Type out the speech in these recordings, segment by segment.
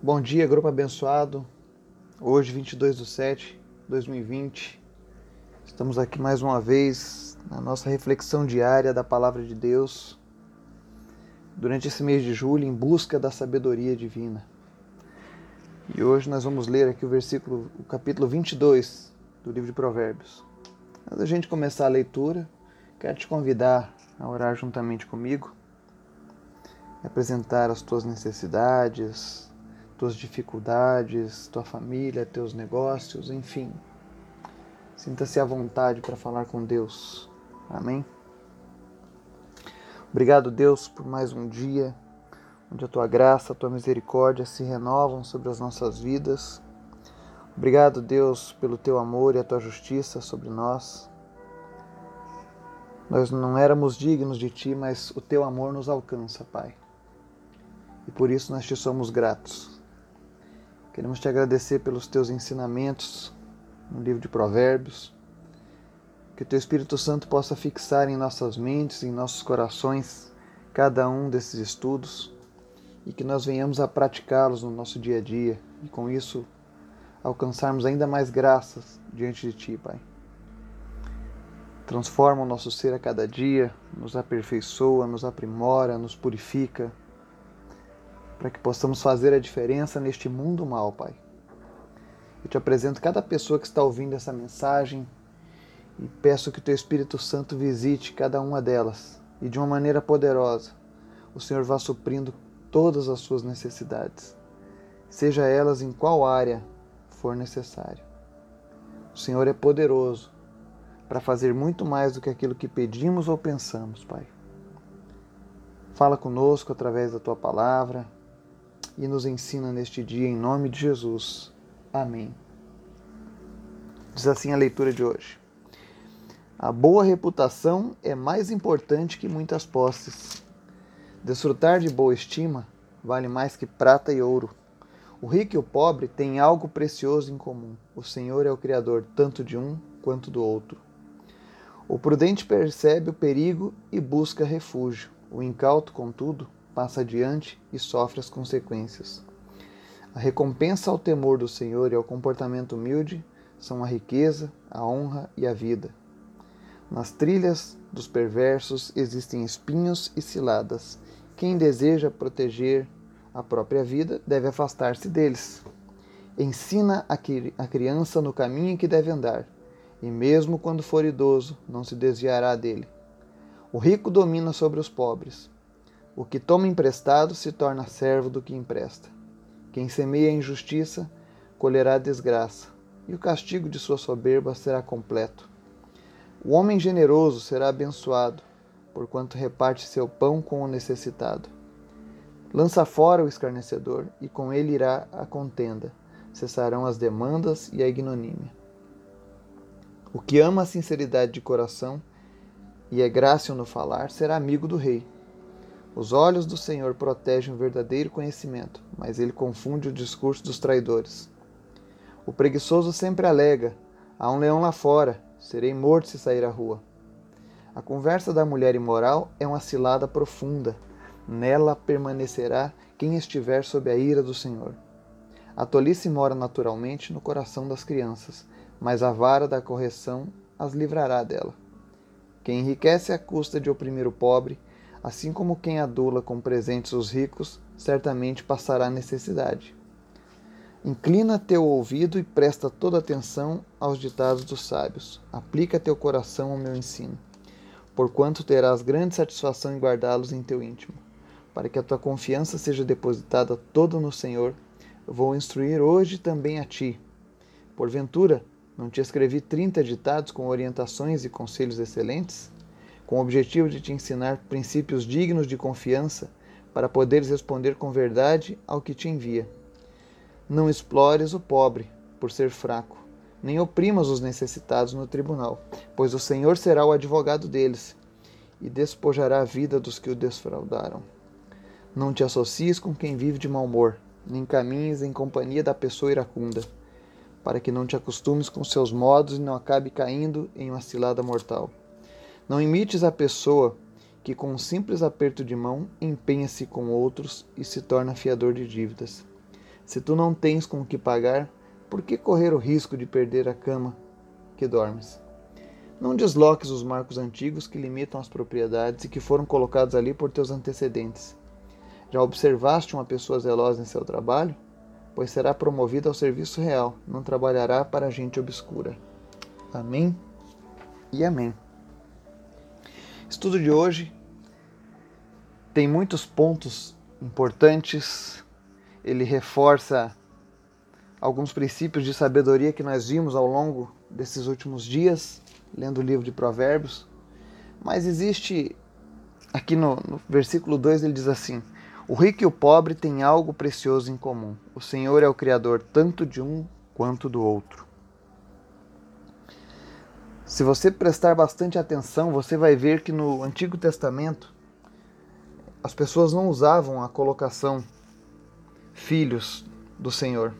Bom dia, grupo abençoado. Hoje, 22 de 7 de 2020, estamos aqui mais uma vez na nossa reflexão diária da Palavra de Deus durante esse mês de julho em busca da sabedoria divina. E hoje nós vamos ler aqui o versículo, o capítulo 22 do livro de Provérbios. Antes da gente começar a leitura, quero te convidar a orar juntamente comigo, apresentar as tuas necessidades, tuas dificuldades, tua família, teus negócios, enfim. Sinta-se à vontade para falar com Deus. Amém? Obrigado, Deus, por mais um dia onde a tua graça, a tua misericórdia se renovam sobre as nossas vidas. Obrigado, Deus, pelo teu amor e a tua justiça sobre nós. Nós não éramos dignos de ti, mas o teu amor nos alcança, Pai. E por isso nós te somos gratos. Queremos te agradecer pelos teus ensinamentos no livro de Provérbios. Que o teu Espírito Santo possa fixar em nossas mentes, em nossos corações, cada um desses estudos e que nós venhamos a praticá-los no nosso dia a dia e com isso alcançarmos ainda mais graças diante de Ti, Pai. Transforma o nosso ser a cada dia, nos aperfeiçoa, nos aprimora, nos purifica para que possamos fazer a diferença neste mundo mal, Pai. Eu te apresento cada pessoa que está ouvindo essa mensagem e peço que o Teu Espírito Santo visite cada uma delas e de uma maneira poderosa o Senhor vá suprindo todas as suas necessidades, seja elas em qual área for necessário. O Senhor é poderoso para fazer muito mais do que aquilo que pedimos ou pensamos, Pai. Fala conosco através da tua palavra e nos ensina neste dia em nome de Jesus. Amém. Diz assim a leitura de hoje. A boa reputação é mais importante que muitas posses. Desfrutar de boa estima vale mais que prata e ouro. O rico e o pobre têm algo precioso em comum. O Senhor é o Criador tanto de um quanto do outro. O prudente percebe o perigo e busca refúgio. O incauto, contudo, passa adiante e sofre as consequências. A recompensa ao temor do Senhor e ao comportamento humilde são a riqueza, a honra e a vida. Nas trilhas dos perversos existem espinhos e ciladas. Quem deseja proteger a própria vida deve afastar-se deles. Ensina a criança no caminho em que deve andar, e mesmo quando for idoso, não se desviará dele. O rico domina sobre os pobres, o que toma emprestado se torna servo do que empresta. Quem semeia injustiça colherá desgraça, e o castigo de sua soberba será completo. O homem generoso será abençoado, porquanto reparte seu pão com o necessitado. Lança fora o escarnecedor, e com ele irá a contenda, cessarão as demandas e a ignomínia. O que ama a sinceridade de coração e é grácil no falar será amigo do rei. Os olhos do Senhor protegem o verdadeiro conhecimento, mas ele confunde o discurso dos traidores. O preguiçoso sempre alega: há um leão lá fora, serei morto se sair à rua. A conversa da mulher imoral é uma cilada profunda. Nela permanecerá quem estiver sob a ira do Senhor. A tolice mora naturalmente no coração das crianças, mas a vara da correção as livrará dela. Quem enriquece à custa de oprimir o pobre Assim como quem adula com presentes os ricos, certamente passará necessidade. Inclina teu ouvido e presta toda atenção aos ditados dos sábios. Aplica teu coração ao meu ensino, porquanto terás grande satisfação em guardá-los em teu íntimo. Para que a tua confiança seja depositada toda no Senhor, vou instruir hoje também a ti. Porventura, não te escrevi trinta ditados com orientações e conselhos excelentes? Com o objetivo de te ensinar princípios dignos de confiança para poderes responder com verdade ao que te envia. Não explores o pobre por ser fraco, nem oprimas os necessitados no tribunal, pois o Senhor será o advogado deles e despojará a vida dos que o desfraudaram. Não te associes com quem vive de mau humor, nem caminhes em companhia da pessoa iracunda, para que não te acostumes com seus modos e não acabe caindo em uma cilada mortal. Não imites a pessoa que, com um simples aperto de mão, empenha-se com outros e se torna fiador de dívidas. Se tu não tens com o que pagar, por que correr o risco de perder a cama que dormes? Não desloques os marcos antigos que limitam as propriedades e que foram colocados ali por teus antecedentes. Já observaste uma pessoa zelosa em seu trabalho? Pois será promovida ao serviço real, não trabalhará para gente obscura. Amém e amém. Estudo de hoje tem muitos pontos importantes ele reforça alguns princípios de sabedoria que nós vimos ao longo desses últimos dias, lendo o livro de Provérbios. Mas existe, aqui no, no versículo 2, ele diz assim: O rico e o pobre têm algo precioso em comum. O Senhor é o Criador tanto de um quanto do outro. Se você prestar bastante atenção, você vai ver que no Antigo Testamento as pessoas não usavam a colocação filhos do Senhor,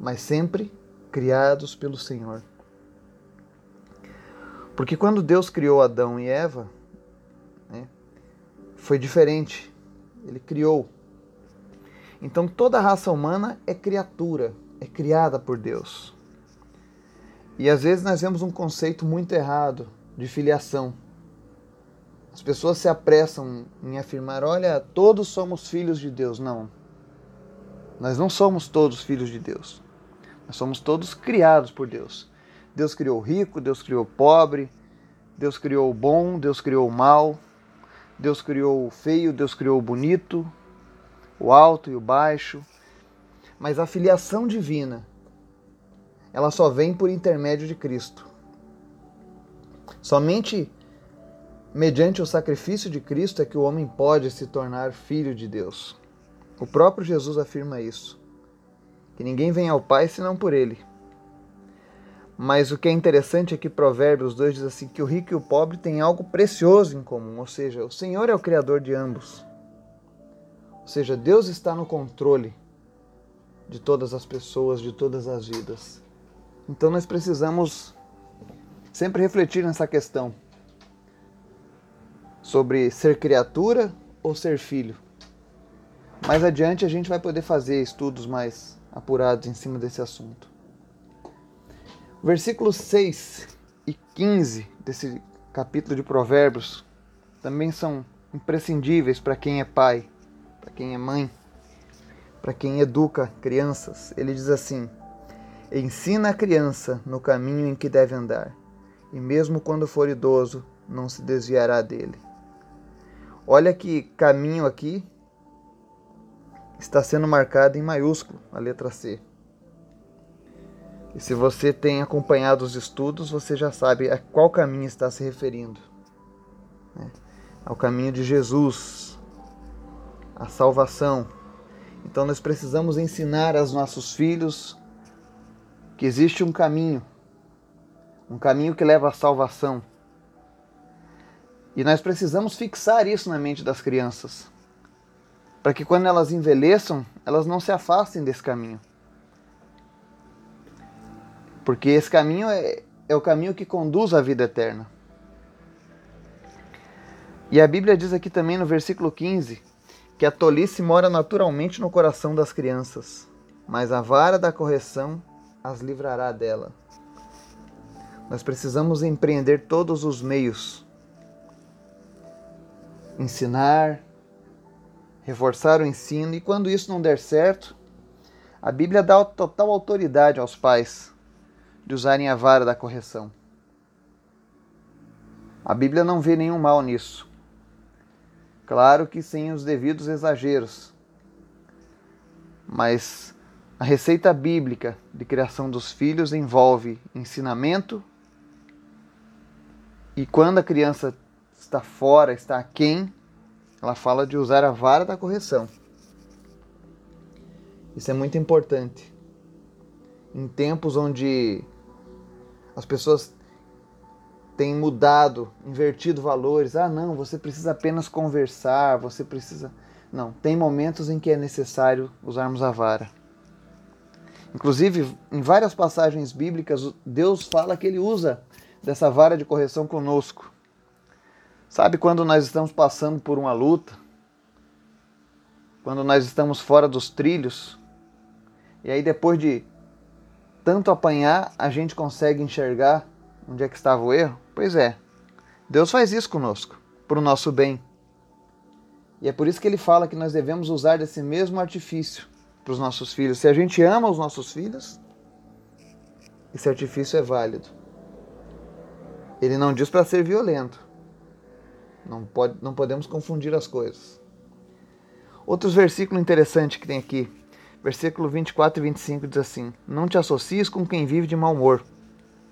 mas sempre criados pelo Senhor. Porque quando Deus criou Adão e Eva, né, foi diferente. Ele criou. Então toda a raça humana é criatura, é criada por Deus. E às vezes nós vemos um conceito muito errado de filiação. As pessoas se apressam em afirmar: olha, todos somos filhos de Deus. Não. Nós não somos todos filhos de Deus. Nós somos todos criados por Deus. Deus criou o rico, Deus criou o pobre, Deus criou o bom, Deus criou o mal, Deus criou o feio, Deus criou o bonito, o alto e o baixo. Mas a filiação divina, ela só vem por intermédio de Cristo. Somente mediante o sacrifício de Cristo é que o homem pode se tornar filho de Deus. O próprio Jesus afirma isso. Que ninguém vem ao Pai senão por Ele. Mas o que é interessante é que Provérbios 2 diz assim: que o rico e o pobre têm algo precioso em comum, ou seja, o Senhor é o Criador de ambos. Ou seja, Deus está no controle de todas as pessoas, de todas as vidas. Então nós precisamos sempre refletir nessa questão sobre ser criatura ou ser filho. Mais adiante a gente vai poder fazer estudos mais apurados em cima desse assunto. Versículos 6 e 15 desse capítulo de Provérbios também são imprescindíveis para quem é pai, para quem é mãe, para quem educa crianças. Ele diz assim: Ensina a criança no caminho em que deve andar, e mesmo quando for idoso, não se desviará dele. Olha que caminho aqui está sendo marcada em maiúsculo, a letra C. E se você tem acompanhado os estudos, você já sabe a qual caminho está se referindo. Né? Ao caminho de Jesus, a salvação. Então nós precisamos ensinar aos nossos filhos que existe um caminho, um caminho que leva à salvação. E nós precisamos fixar isso na mente das crianças para que quando elas envelheçam, elas não se afastem desse caminho. Porque esse caminho é, é o caminho que conduz à vida eterna. E a Bíblia diz aqui também no versículo 15 que a tolice mora naturalmente no coração das crianças, mas a vara da correção as livrará dela. Nós precisamos empreender todos os meios ensinar, reforçar o ensino, e quando isso não der certo, a Bíblia dá total autoridade aos pais de usarem a vara da correção. A Bíblia não vê nenhum mal nisso. Claro que sem os devidos exageros. Mas a receita bíblica de criação dos filhos envolve ensinamento e quando a criança está fora, está aquém, ela fala de usar a vara da correção. Isso é muito importante. Em tempos onde as pessoas têm mudado, invertido valores. Ah, não, você precisa apenas conversar, você precisa. Não, tem momentos em que é necessário usarmos a vara. Inclusive, em várias passagens bíblicas, Deus fala que ele usa dessa vara de correção conosco. Sabe quando nós estamos passando por uma luta? Quando nós estamos fora dos trilhos? E aí depois de tanto apanhar, a gente consegue enxergar onde é que estava o erro? Pois é. Deus faz isso conosco, para o nosso bem. E é por isso que ele fala que nós devemos usar desse mesmo artifício para os nossos filhos. Se a gente ama os nossos filhos, esse artifício é válido. Ele não diz para ser violento. Não, pode, não podemos confundir as coisas. Outros versículos interessantes que tem aqui. Versículo 24 e 25 diz assim: Não te associes com quem vive de mau humor,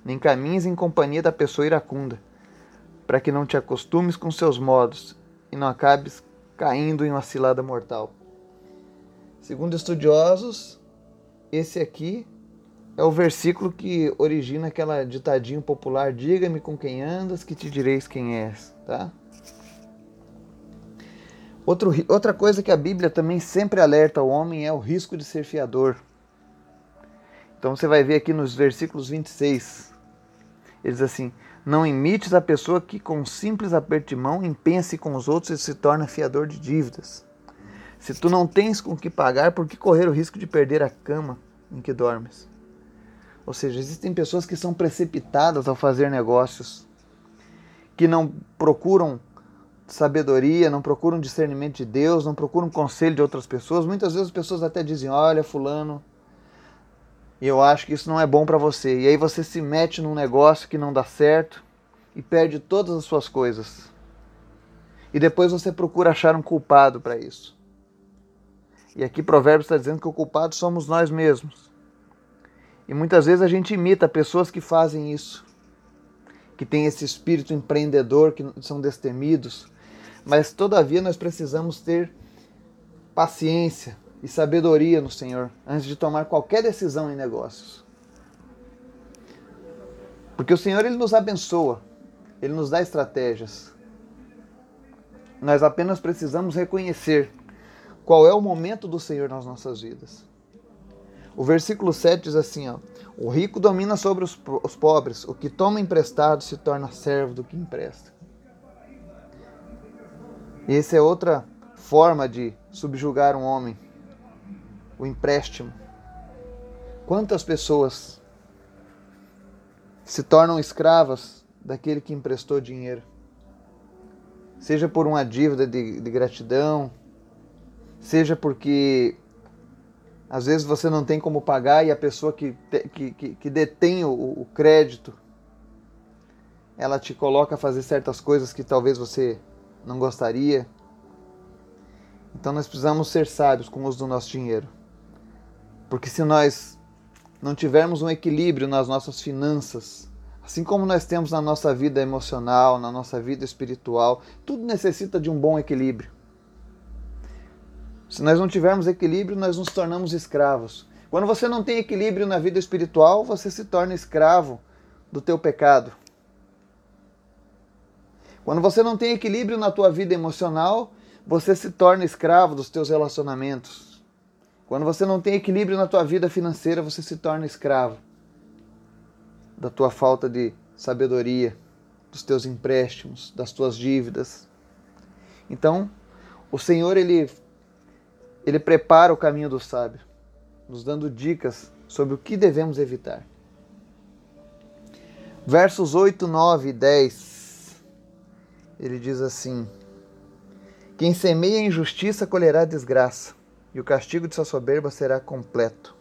nem caminhes em companhia da pessoa iracunda, para que não te acostumes com seus modos e não acabes caindo em uma cilada mortal. Segundo estudiosos, esse aqui é o versículo que origina aquela ditadinho popular: Diga-me com quem andas, que te direis quem és, tá? Outro, outra coisa que a Bíblia também sempre alerta o homem é o risco de ser fiador. Então você vai ver aqui nos versículos 26. Ele diz assim: Não imites a pessoa que com simples aperto de mão empenha-se com os outros e se torna fiador de dívidas. Se tu não tens com que pagar, por que correr o risco de perder a cama em que dormes? Ou seja, existem pessoas que são precipitadas ao fazer negócios, que não procuram sabedoria, não procuram discernimento de Deus, não procuram conselho de outras pessoas. Muitas vezes as pessoas até dizem: Olha, Fulano, eu acho que isso não é bom para você. E aí você se mete num negócio que não dá certo e perde todas as suas coisas. E depois você procura achar um culpado para isso. E aqui Provérbios está dizendo que o culpado somos nós mesmos. E muitas vezes a gente imita pessoas que fazem isso, que têm esse espírito empreendedor, que são destemidos, mas todavia nós precisamos ter paciência e sabedoria no Senhor antes de tomar qualquer decisão em negócios. Porque o Senhor ele nos abençoa, ele nos dá estratégias. Nós apenas precisamos reconhecer qual é o momento do Senhor nas nossas vidas. O versículo 7 diz assim: ó, O rico domina sobre os, os pobres, o que toma emprestado se torna servo do que empresta. E essa é outra forma de subjugar um homem, o empréstimo. Quantas pessoas se tornam escravas daquele que emprestou dinheiro? Seja por uma dívida de, de gratidão, seja porque às vezes você não tem como pagar e a pessoa que, que, que, que detém o, o crédito ela te coloca a fazer certas coisas que talvez você não gostaria. Então nós precisamos ser sábios com o uso do nosso dinheiro. Porque se nós não tivermos um equilíbrio nas nossas finanças, assim como nós temos na nossa vida emocional, na nossa vida espiritual, tudo necessita de um bom equilíbrio. Se nós não tivermos equilíbrio, nós nos tornamos escravos. Quando você não tem equilíbrio na vida espiritual, você se torna escravo do teu pecado. Quando você não tem equilíbrio na tua vida emocional, você se torna escravo dos teus relacionamentos. Quando você não tem equilíbrio na tua vida financeira, você se torna escravo da tua falta de sabedoria, dos teus empréstimos, das tuas dívidas. Então, o Senhor ele ele prepara o caminho do sábio, nos dando dicas sobre o que devemos evitar. Versos 8, 9 e 10 ele diz assim: Quem semeia injustiça colherá desgraça, e o castigo de sua soberba será completo.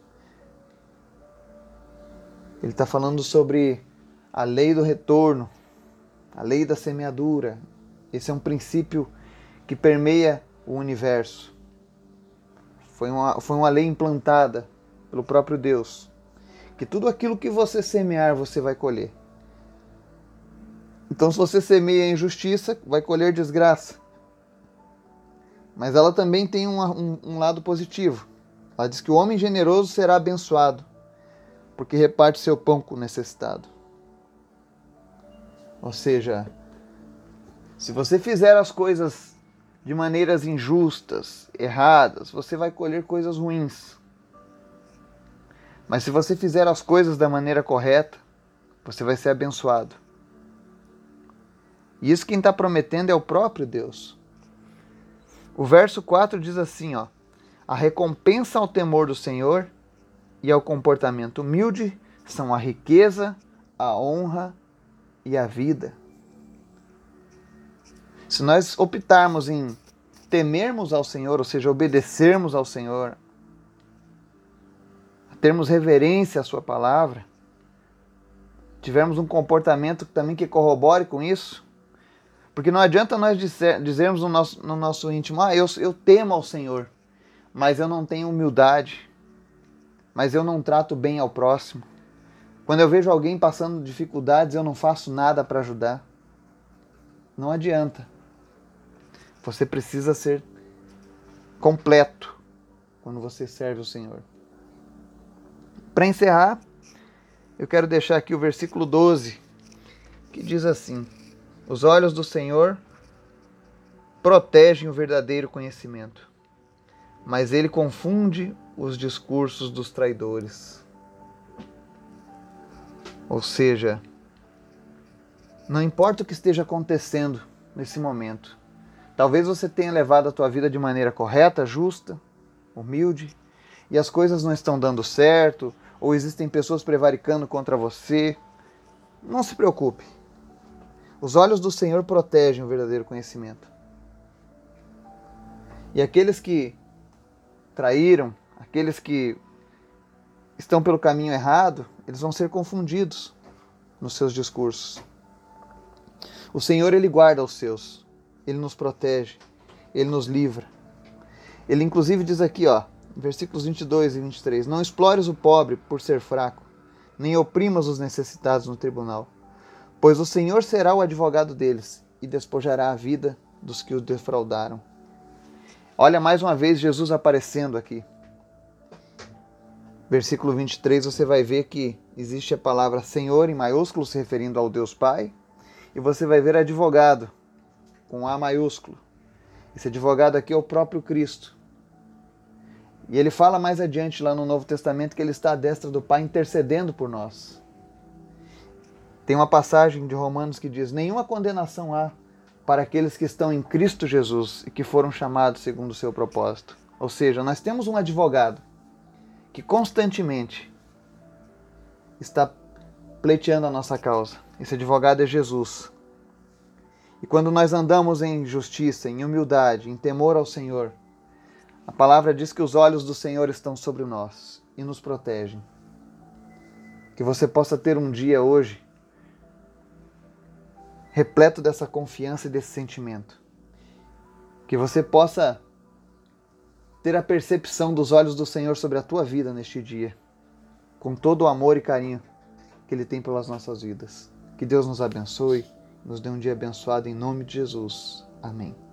Ele está falando sobre a lei do retorno, a lei da semeadura. Esse é um princípio que permeia o universo. Foi uma, foi uma lei implantada pelo próprio Deus. Que tudo aquilo que você semear, você vai colher. Então, se você semeia injustiça, vai colher desgraça. Mas ela também tem um, um, um lado positivo. Ela diz que o homem generoso será abençoado, porque reparte seu pão com o necessitado. Ou seja, se você fizer as coisas de maneiras injustas, erradas, você vai colher coisas ruins. Mas se você fizer as coisas da maneira correta, você vai ser abençoado. E isso quem está prometendo é o próprio Deus. O verso 4 diz assim: ó, A recompensa ao temor do Senhor e ao comportamento humilde são a riqueza, a honra e a vida. Se nós optarmos em temermos ao Senhor, ou seja, obedecermos ao Senhor, termos reverência à Sua palavra, tivermos um comportamento também que corrobore com isso, porque não adianta nós dizer, dizermos no nosso, no nosso íntimo, ah, eu, eu temo ao Senhor, mas eu não tenho humildade, mas eu não trato bem ao próximo. Quando eu vejo alguém passando dificuldades, eu não faço nada para ajudar. Não adianta. Você precisa ser completo quando você serve o Senhor. Para encerrar, eu quero deixar aqui o versículo 12, que diz assim: Os olhos do Senhor protegem o verdadeiro conhecimento, mas ele confunde os discursos dos traidores. Ou seja, não importa o que esteja acontecendo nesse momento, talvez você tenha levado a tua vida de maneira correta, justa, humilde, e as coisas não estão dando certo, ou existem pessoas prevaricando contra você. Não se preocupe. Os olhos do Senhor protegem o verdadeiro conhecimento. E aqueles que traíram, aqueles que estão pelo caminho errado, eles vão ser confundidos nos seus discursos. O Senhor, Ele guarda os seus, Ele nos protege, Ele nos livra. Ele, inclusive, diz aqui, ó, versículos 22 e 23: Não explores o pobre por ser fraco, nem oprimas os necessitados no tribunal, pois o Senhor será o advogado deles e despojará a vida dos que o defraudaram. Olha mais uma vez Jesus aparecendo aqui versículo 23, você vai ver que existe a palavra Senhor em maiúsculo, se referindo ao Deus Pai, e você vai ver advogado com A maiúsculo. Esse advogado aqui é o próprio Cristo. E ele fala mais adiante lá no Novo Testamento que ele está à destra do Pai intercedendo por nós. Tem uma passagem de Romanos que diz: Nenhuma condenação há para aqueles que estão em Cristo Jesus e que foram chamados segundo o seu propósito. Ou seja, nós temos um advogado que constantemente está pleiteando a nossa causa. Esse advogado é Jesus. E quando nós andamos em justiça, em humildade, em temor ao Senhor, a palavra diz que os olhos do Senhor estão sobre nós e nos protegem. Que você possa ter um dia hoje repleto dessa confiança e desse sentimento. Que você possa ter a percepção dos olhos do Senhor sobre a tua vida neste dia, com todo o amor e carinho que Ele tem pelas nossas vidas. Que Deus nos abençoe, nos dê um dia abençoado em nome de Jesus. Amém.